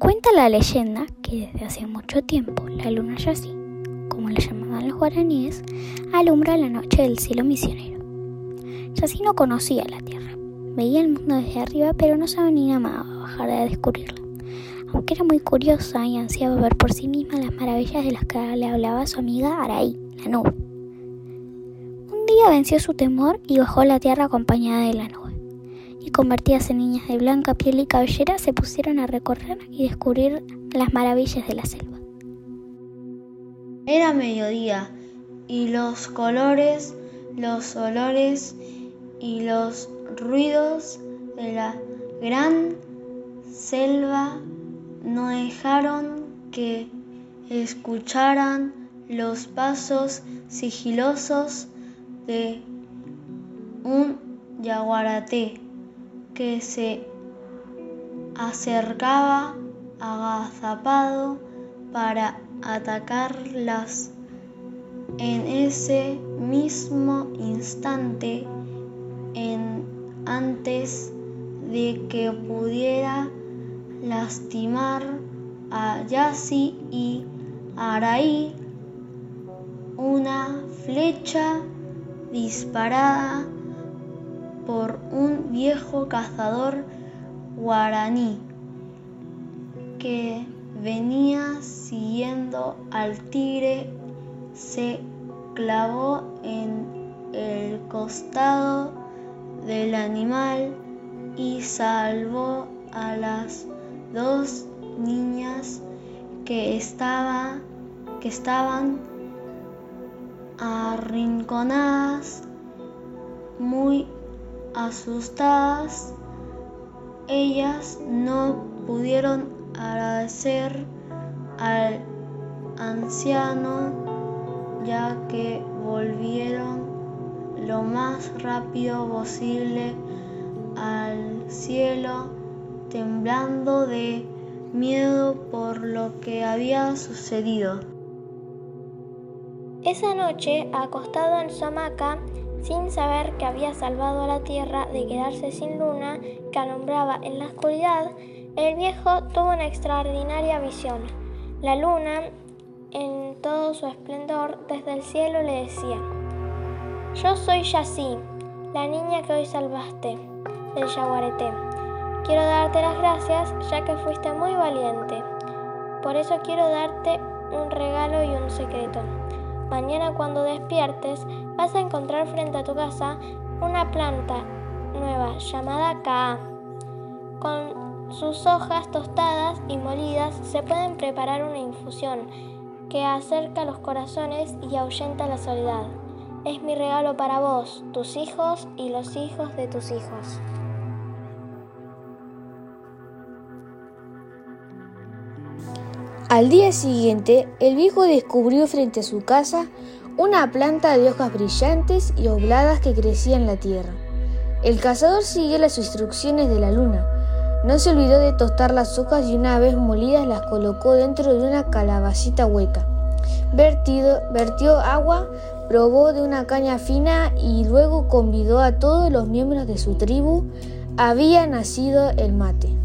Cuenta la leyenda que desde hace mucho tiempo la luna Yassi, como la llamaban los guaraníes, alumbra la noche del cielo misionero. Yassi no conocía la tierra, veía el mundo desde arriba, pero no se ni a bajar a descubrirla, aunque era muy curiosa y ansiaba ver por sí misma las maravillas de las que le hablaba su amiga Araí, la nube. Un día venció su temor y bajó a la tierra acompañada de la nube y convertidas en niñas de blanca piel y cabellera se pusieron a recorrer y descubrir las maravillas de la selva. Era mediodía y los colores, los olores y los ruidos de la gran selva no dejaron que escucharan los pasos sigilosos de un yaguaraté que se acercaba agazapado para atacarlas. En ese mismo instante, en, antes de que pudiera lastimar a Yassi y Araí, una flecha disparada por un viejo cazador guaraní que venía siguiendo al tigre se clavó en el costado del animal y salvó a las dos niñas que, estaba, que estaban arrinconadas muy Asustadas, ellas no pudieron agradecer al anciano ya que volvieron lo más rápido posible al cielo, temblando de miedo por lo que había sucedido. Esa noche, acostado en su hamaca, sin saber que había salvado a la tierra de quedarse sin luna que alumbraba en la oscuridad, el viejo tuvo una extraordinaria visión. La luna, en todo su esplendor, desde el cielo le decía, Yo soy Yassi, la niña que hoy salvaste del yaguareté. Quiero darte las gracias ya que fuiste muy valiente. Por eso quiero darte un regalo y un secreto. Mañana cuando despiertes vas a encontrar frente a tu casa una planta nueva llamada Ka. Con sus hojas tostadas y molidas se pueden preparar una infusión que acerca los corazones y ahuyenta la soledad. Es mi regalo para vos, tus hijos y los hijos de tus hijos. Al día siguiente, el viejo descubrió frente a su casa una planta de hojas brillantes y obladas que crecía en la tierra. El cazador siguió las instrucciones de la luna. No se olvidó de tostar las hojas y una vez molidas las colocó dentro de una calabacita hueca. Vertió agua, probó de una caña fina y luego convidó a todos los miembros de su tribu. Había nacido el mate.